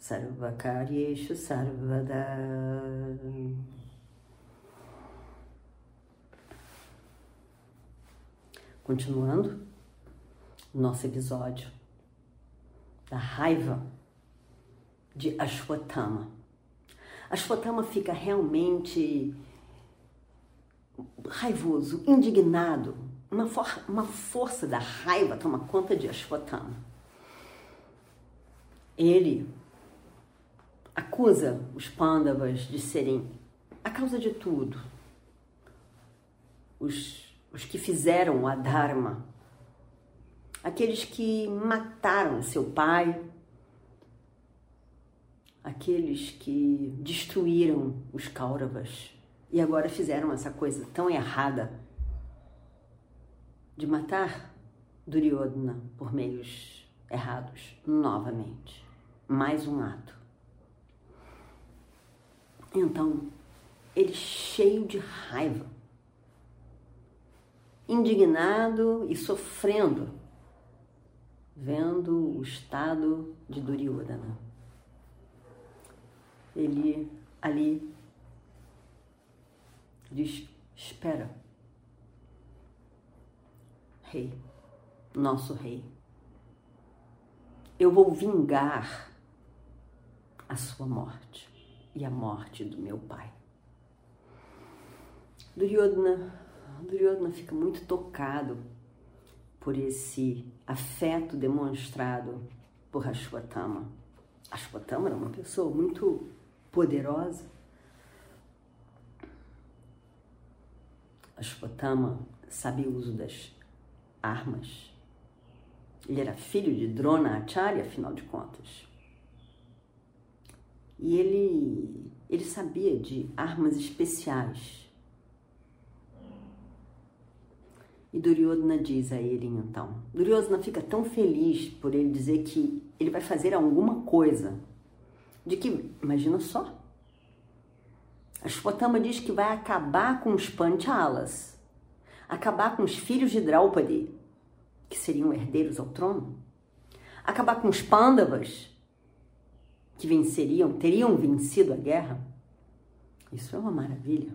Sarvakaryeshu Sarvada Continuando nosso episódio da raiva de Ashwatthama. Ashwatthama fica realmente raivoso, indignado. Uma, for uma força da raiva toma conta de Ashwatthama. Ele acusa os Pandavas de serem a causa de tudo. Os os que fizeram a Dharma, aqueles que mataram seu pai, aqueles que destruíram os Kauravas e agora fizeram essa coisa tão errada de matar Duryodhana por meios errados novamente. Mais um ato. Então, ele cheio de raiva indignado e sofrendo, vendo o estado de Duryodhana. Ele ali diz: Espera, rei, nosso rei, eu vou vingar a sua morte e a morte do meu pai. Duryodhana Duryodhana fica muito tocado por esse afeto demonstrado por Ashwatthama. Ashwatthama era uma pessoa muito poderosa. Ashwatthama sabia o uso das armas. Ele era filho de Drona Acharya, afinal de contas. E ele, ele sabia de armas especiais E Duryodhana diz a ele então. Duryodhana fica tão feliz por ele dizer que ele vai fazer alguma coisa. De que, imagina só. Ashwatthama diz que vai acabar com os Panchalas, acabar com os filhos de Draupadi, que seriam herdeiros ao trono, acabar com os Pandavas, que venceriam, teriam vencido a guerra. Isso é uma maravilha.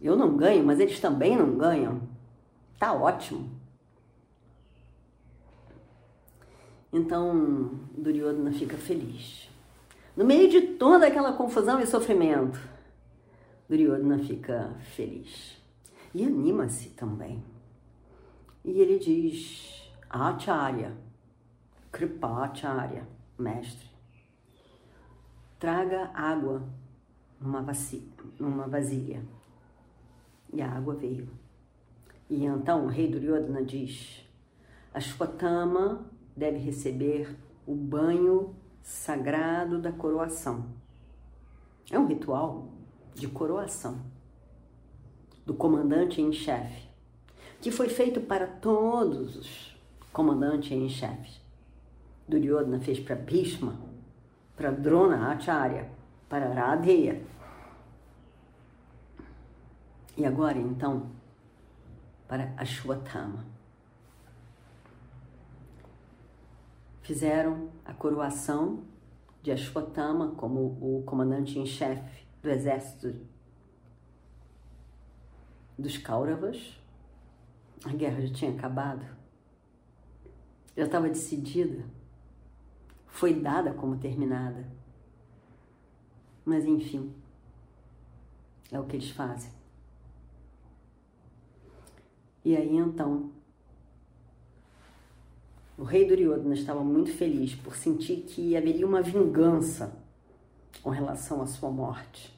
Eu não ganho, mas eles também não ganham. Tá ótimo. Então, Duryodhana fica feliz. No meio de toda aquela confusão e sofrimento, Duryodhana fica feliz. E anima-se também. E ele diz: Acharya, Kripacharya, mestre, traga água numa, numa vasilha. E a água veio. E então o rei Duryodhana diz: Ashwatthama deve receber o banho sagrado da coroação. É um ritual de coroação do comandante em chefe, que foi feito para todos os comandantes em chefe. Duryodhana fez para Bhishma, para Drona Acharya, para Radheya. E agora então para Ashwatthama. Fizeram a coroação de Ashwatthama como o comandante em chefe do exército dos Kauravas. A guerra já tinha acabado, já estava decidida, foi dada como terminada. Mas enfim, é o que eles fazem. E aí então, o rei Duryodhana estava muito feliz por sentir que haveria uma vingança com relação à sua morte.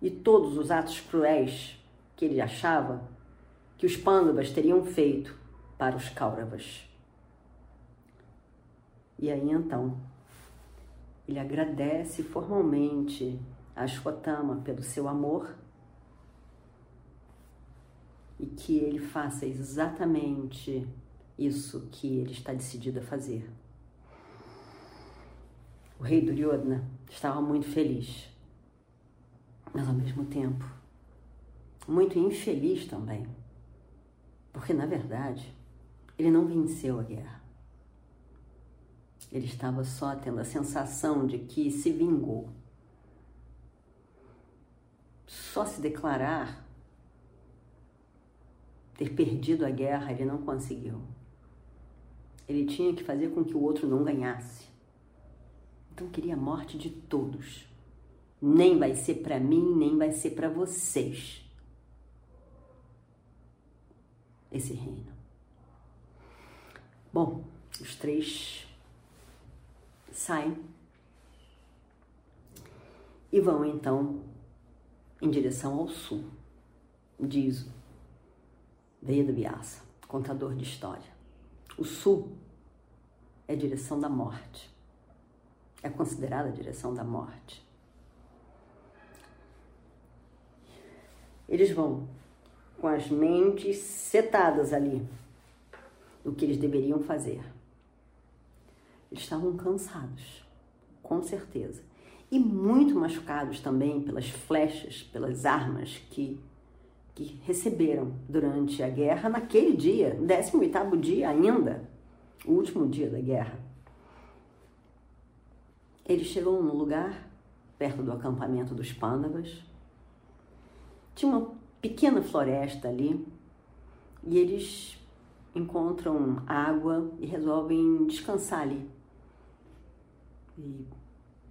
E todos os atos cruéis que ele achava que os Pandavas teriam feito para os Kauravas. E aí então, ele agradece formalmente a Ashwatthama pelo seu amor e que ele faça exatamente isso que ele está decidido a fazer. O rei Duryodhana estava muito feliz, mas ao mesmo tempo muito infeliz também, porque na verdade ele não venceu a guerra. Ele estava só tendo a sensação de que se vingou. Só se declarar ter perdido a guerra, ele não conseguiu. Ele tinha que fazer com que o outro não ganhasse. Então queria a morte de todos. Nem vai ser para mim, nem vai ser para vocês. Esse reino. Bom, os três saem e vão então em direção ao sul, diz Veda Vyasa, contador de história. O sul é direção da morte. É considerada a direção da morte. Eles vão com as mentes setadas ali do que eles deveriam fazer. Eles estavam cansados, com certeza, e muito machucados também pelas flechas, pelas armas que que receberam durante a guerra naquele dia, 18º dia ainda, o último dia da guerra. Eles chegam num lugar perto do acampamento dos Pândavas. Tinha uma pequena floresta ali e eles encontram água e resolvem descansar ali. E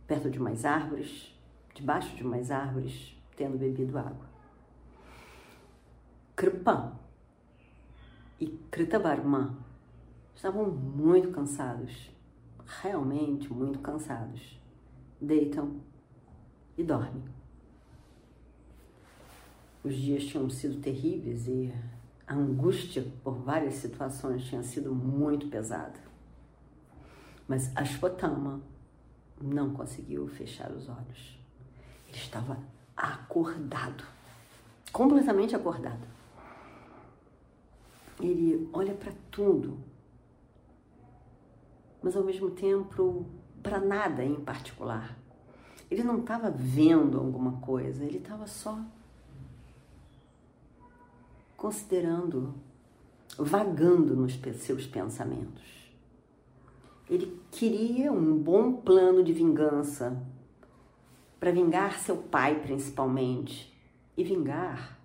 perto de umas árvores, debaixo de umas árvores, tendo bebido água. Kripa e Kritavarma estavam muito cansados, realmente muito cansados. Deitam e dormem. Os dias tinham sido terríveis e a angústia por várias situações tinha sido muito pesada. Mas Ashwatthama não conseguiu fechar os olhos. Ele estava acordado, completamente acordado ele olha para tudo, mas ao mesmo tempo para nada em particular. Ele não estava vendo alguma coisa, ele estava só considerando, vagando nos seus pensamentos. Ele queria um bom plano de vingança para vingar seu pai, principalmente, e vingar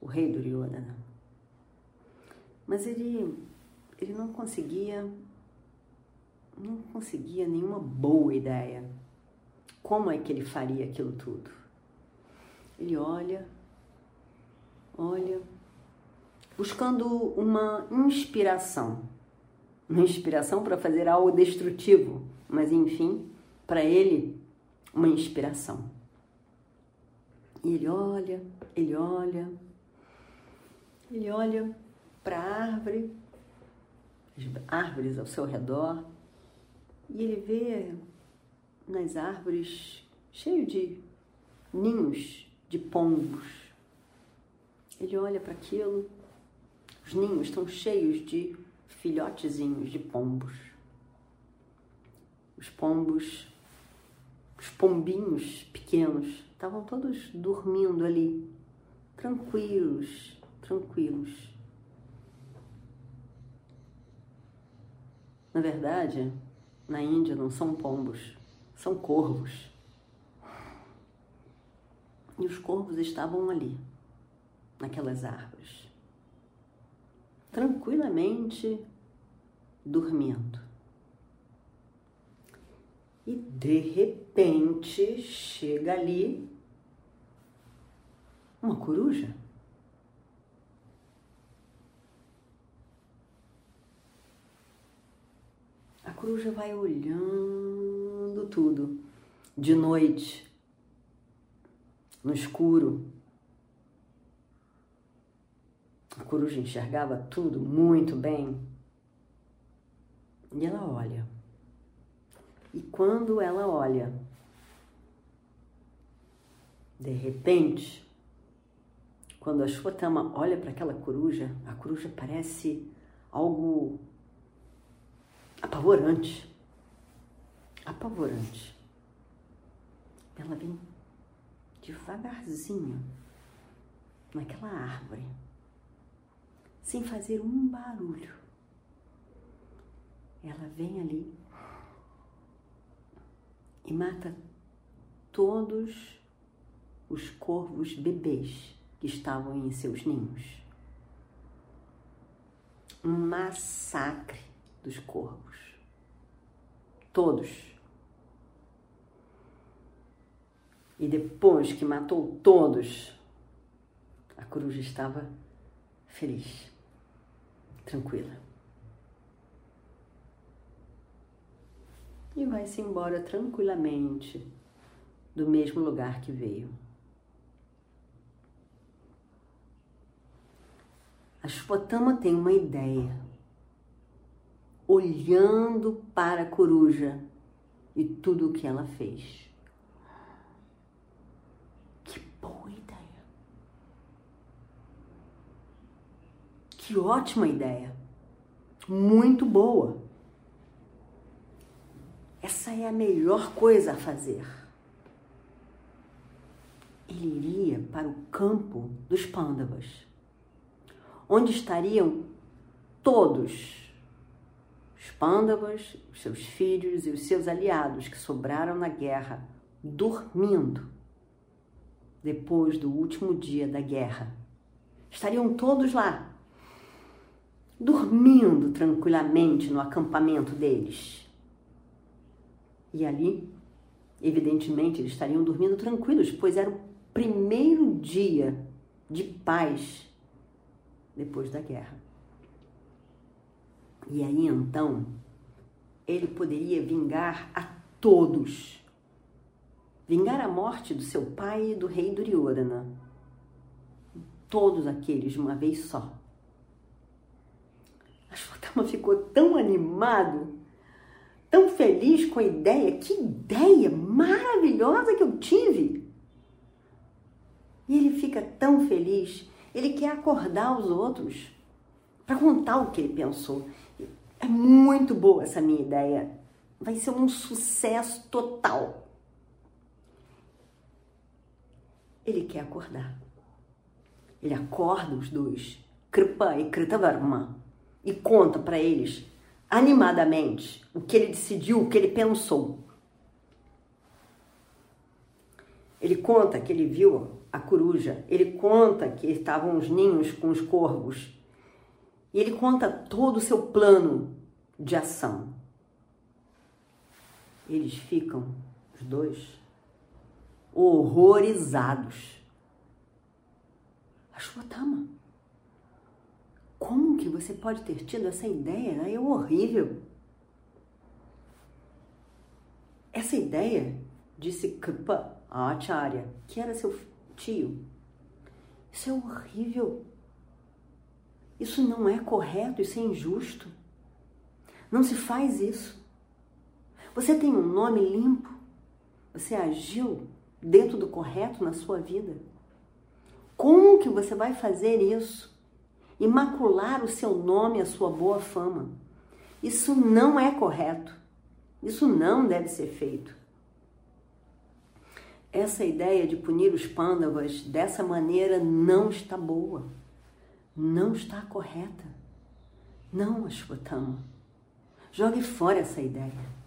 o rei Duryodhana. Mas ele, ele não conseguia, não conseguia nenhuma boa ideia. Como é que ele faria aquilo tudo? Ele olha, olha, buscando uma inspiração. Uma inspiração para fazer algo destrutivo, mas enfim, para ele, uma inspiração. E ele olha, ele olha, ele olha para a árvore, as árvores ao seu redor, e ele vê nas árvores cheio de ninhos de pombos. Ele olha para aquilo, os ninhos estão cheios de filhotezinhos de pombos. Os pombos, os pombinhos pequenos, estavam todos dormindo ali, tranquilos, tranquilos. Na verdade, na Índia não são pombos, são corvos. E os corvos estavam ali, naquelas árvores, tranquilamente dormindo. E de repente chega ali uma coruja. coruja vai olhando tudo de noite, no escuro. A coruja enxergava tudo muito bem. E ela olha. E quando ela olha, de repente, quando a Shwatama olha para aquela coruja, a coruja parece algo apavorante. Apavorante. Ela vem devagarzinho naquela árvore, sem fazer um barulho. Ela vem ali e mata todos os corvos bebês que estavam em seus ninhos. Um massacre dos corvos. Todos. E depois que matou todos, a coruja estava feliz, tranquila. E vai-se embora tranquilamente do mesmo lugar que veio. A Shupatama tem uma ideia. Olhando para a coruja e tudo o que ela fez. Que boa ideia. Que ótima ideia. Muito boa. Essa é a melhor coisa a fazer. Ele iria para o campo dos pândavas onde estariam todos os pândavas, os seus filhos e os seus aliados que sobraram na guerra, dormindo depois do último dia da guerra. Estariam todos lá, dormindo tranquilamente no acampamento deles. E ali, evidentemente, eles estariam dormindo tranquilos, pois era o primeiro dia de paz depois da guerra. E aí então ele poderia vingar a todos. Vingar a morte do seu pai e do rei Duryodhana. Todos aqueles uma vez só. Ficou tão animado, tão feliz com a ideia. Que ideia maravilhosa que eu tive! E ele fica tão feliz ele quer acordar os outros para contar o que ele pensou. É muito boa essa minha ideia. Vai ser um sucesso total. Ele quer acordar. Ele acorda os dois, Kripa e Kritavarma, e conta para eles animadamente o que ele decidiu, o que ele pensou. Ele conta que ele viu a coruja. Ele conta que estavam os ninhos com os corvos. E ele conta todo o seu plano de ação. Eles ficam, os dois, horrorizados. Ashwatthama, como que você pode ter tido essa ideia? É horrível. Essa ideia, disse Kripa, a Acharya, que era seu tio. Isso é horrível. Isso não é correto, isso é injusto. Não se faz isso. Você tem um nome limpo. Você agiu dentro do correto na sua vida. Como que você vai fazer isso? Imacular o seu nome, a sua boa fama. Isso não é correto. Isso não deve ser feito. Essa ideia de punir os pândavas dessa maneira não está boa, não está correta. Não, Ashwatthama. Jogue fora essa ideia.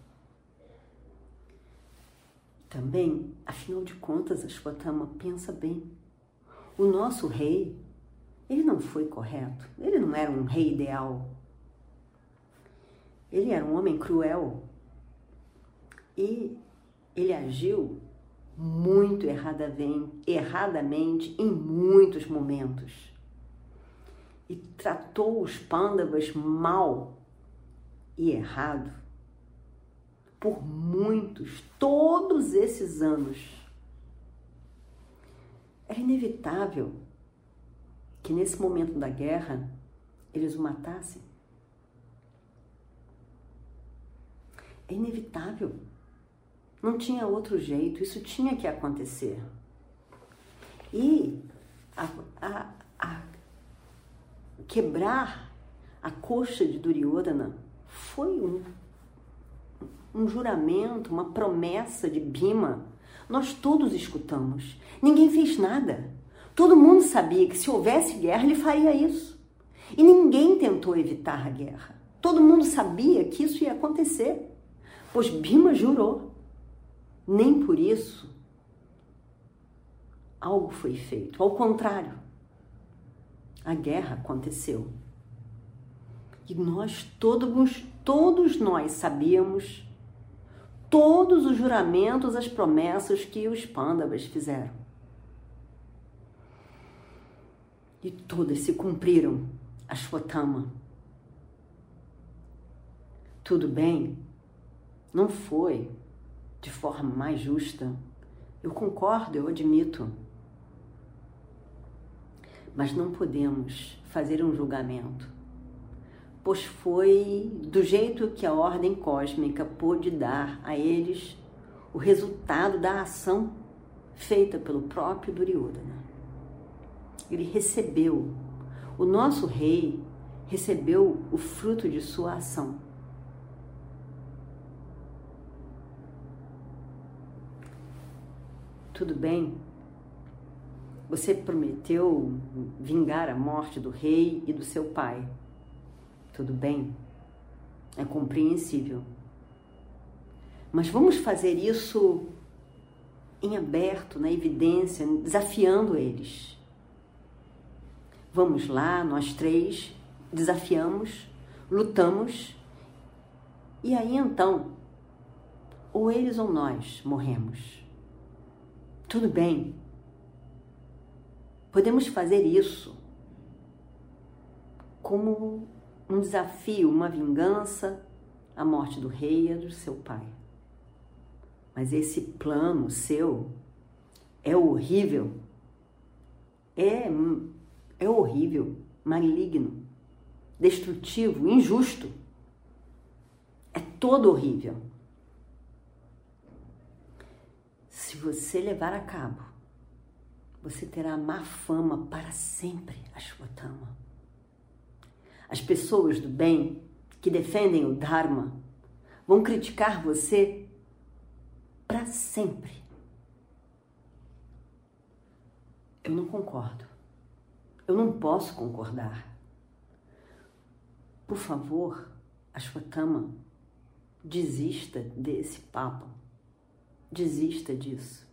Também, afinal de contas, Ashwatthama, pensa bem. O nosso rei, ele não foi correto. Ele não era um rei ideal. Ele era um homem cruel. E ele agiu muito erradamente em muitos momentos. E tratou os pândavas mal e errado por muitos, todos esses anos. Era inevitável que nesse momento da guerra eles o matassem. É inevitável Não tinha outro jeito, isso tinha que acontecer. E a, a, a quebrar a coxa de Duryodhana foi um, um juramento, uma promessa de Bhima. Nós todos escutamos. Ninguém fez nada. Todo mundo sabia que se houvesse guerra, ele faria isso. E ninguém tentou evitar a guerra. Todo mundo sabia que isso ia acontecer, pois Bima jurou. Nem por isso algo foi feito. Ao contrário, a guerra aconteceu. E nós todos, todos nós sabíamos todos os juramentos, as promessas que os pândavas fizeram. E todas se cumpriram, Ashwatthama. Tudo bem, não foi de forma mais justa. Eu concordo, eu admito. Mas não podemos fazer um julgamento pois foi do jeito que a ordem cósmica pôde dar a eles o resultado da ação feita pelo próprio Duryodhana. Ele recebeu, o nosso rei recebeu o fruto de sua ação. Tudo bem? Você prometeu vingar a morte do rei e do seu pai. Tudo bem? É compreensível. Mas vamos fazer isso em aberto, na evidência, desafiando eles. Vamos lá, nós três, desafiamos, lutamos, e aí então, ou eles ou nós morremos. Tudo bem. Podemos fazer isso como um desafio, uma vingança, a morte do rei e do seu pai. Mas esse plano seu é horrível, é, é horrível, maligno, destrutivo, injusto. É todo horrível. Se você levar a cabo, você terá má fama para sempre, Ashwatthama. As pessoas do bem que defendem o Dharma vão criticar você para sempre. Eu não concordo. Eu não posso concordar. Por favor, Ashwatthama, desista desse papo. Desista disso.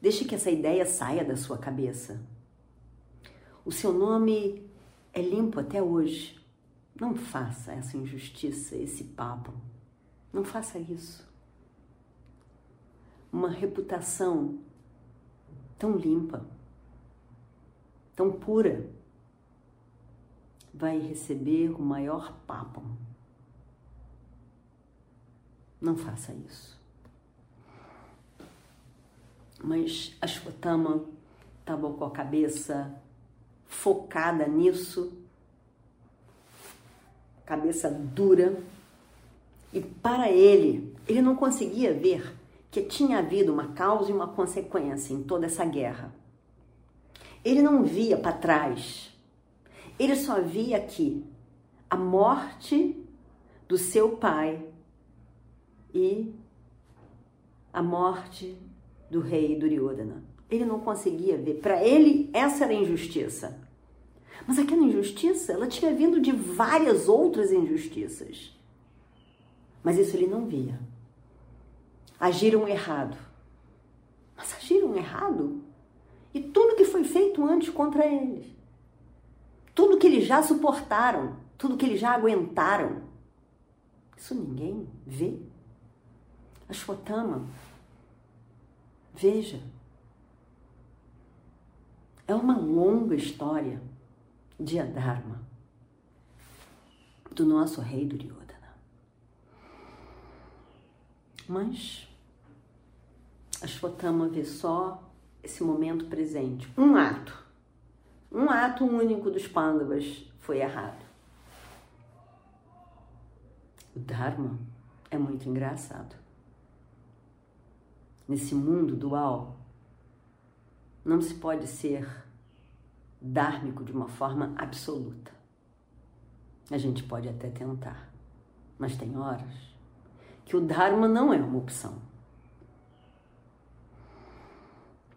Deixe que essa ideia saia da sua cabeça. O seu nome é limpo até hoje. Não faça essa injustiça, esse papo. Não faça isso. Uma reputação tão limpa, tão pura, vai receber o maior papo. Não faça isso. Mas Ashwatthama estava com a cabeça focada nisso, cabeça dura. E para ele, ele não conseguia ver que tinha havido uma causa e uma consequência em toda essa guerra. Ele não via para trás. Ele só via aqui a morte do seu pai e a morte do rei Duryodhana. Ele não conseguia ver. Para ele, essa era a injustiça. Mas aquela injustiça, ela tinha vindo de várias outras injustiças. Mas isso ele não via. Agiram errado. Mas agiram errado? E tudo que foi feito antes contra eles. Tudo que eles já suportaram, tudo que eles já aguentaram. Isso ninguém vê. A Shotama, veja, é uma longa história de Adharma do nosso rei Duryodhana. Mas Ashwatthama vê só esse momento presente. Um ato. Um ato único dos Pandavas foi errado. O Dharma é muito engraçado. nesse mundo dual, não se pode ser dármico de uma forma absoluta. A gente pode até tentar, mas tem horas que o Dharma não é uma opção.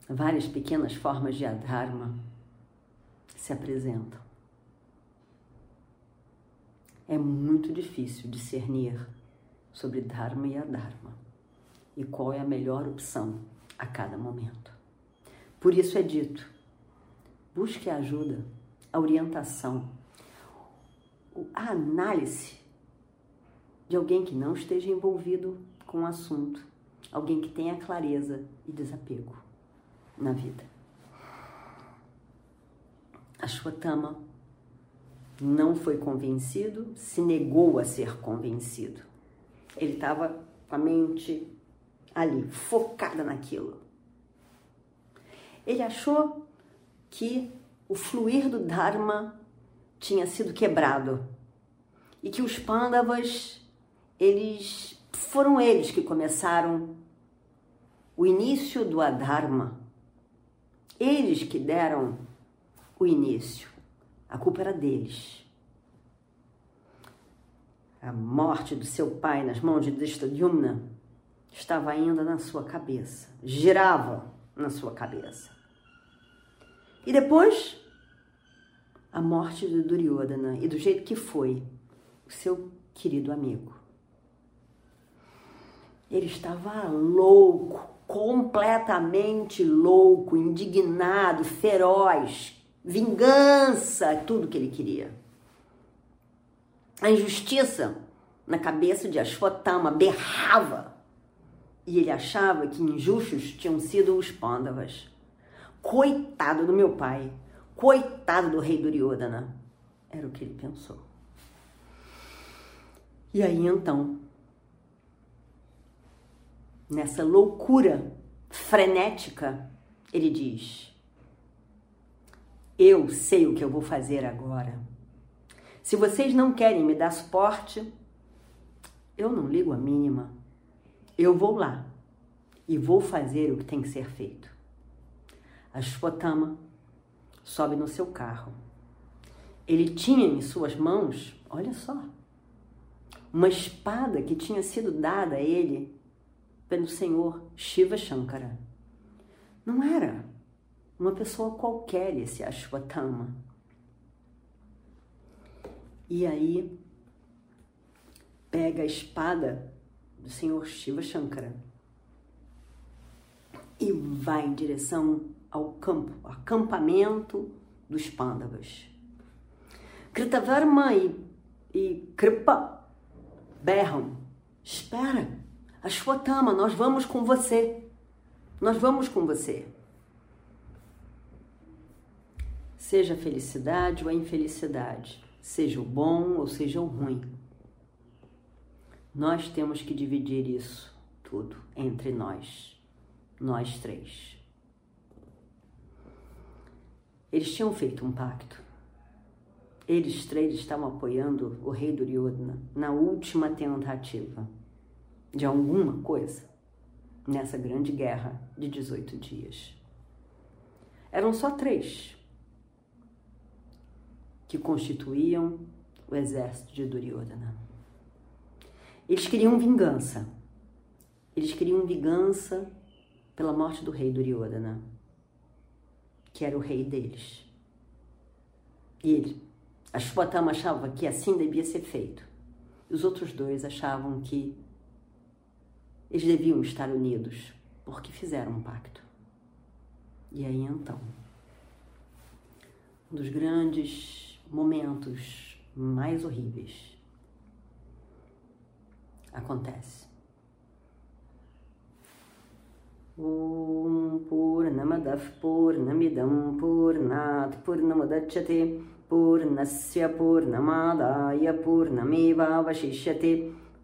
Várias pequenas formas de Adharma se apresentam. É muito difícil discernir sobre Dharma e Adharma e qual é a melhor opção a cada momento. Por isso é dito: busque a ajuda, a orientação, a análise de alguém que não esteja envolvido com o assunto, alguém que tenha clareza e desapego na vida. A Shwatama não foi convencido, se negou a ser convencido. Ele estava com a mente ali, focada naquilo. Ele achou que o fluir do Dharma tinha sido quebrado e que os Pandavas, eles foram eles que começaram o início do Adharma. Eles que deram o início. A culpa era deles. A morte do seu pai nas mãos de Drishtadyumna estava ainda na sua cabeça, girava na sua cabeça. E depois, a morte de Duryodhana e do jeito que foi, o seu querido amigo. Ele estava louco, completamente louco, indignado, feroz, vingança, tudo que ele queria. A injustiça na cabeça de Ashwatthama berrava e ele achava que injustos tinham sido os Pandavas. Coitado do meu pai, coitado do rei Duryodhana, era o que ele pensou. E aí então, nessa loucura frenética, ele diz: Eu sei o que eu vou fazer agora. Se vocês não querem me dar suporte, eu não ligo a mínima. Eu vou lá e vou fazer o que tem que ser feito. A Shpotama sobe no seu carro. Ele tinha em suas mãos, olha só, uma espada que tinha sido dada a ele pelo senhor Shiva Shankara. Não era uma pessoa qualquer esse Ashwatthama. E aí pega a espada do senhor Shiva Shankara e vai em direção ao campo, acampamento dos Pandavas. Kritavarma e, e Kripa berram: Espera, Ashwatthama, nós vamos com você. Nós vamos com você. Seja a felicidade ou a infelicidade, seja o bom ou seja o ruim nós temos que dividir isso tudo entre nós, nós três. Eles tinham feito um pacto. Eles três estavam apoiando o rei Duryodhana na última tentativa de alguma coisa nessa grande guerra de 18 dias. Eram só três que constituíam o exército de Duryodhana. Eles queriam vingança. Eles queriam vingança pela morte do rei Duryodhana, que era o rei deles. E ele, Ashwatthama achava que assim devia ser feito. Os outros dois achavam que eles deviam estar unidos, porque fizeram um pacto. E aí então, um dos grandes momentos mais horríveis acontece. Om Purnamadav Purnamidam Purnat Purnamudachyate Purnasya Purnamadaya Purnameva Vashishyate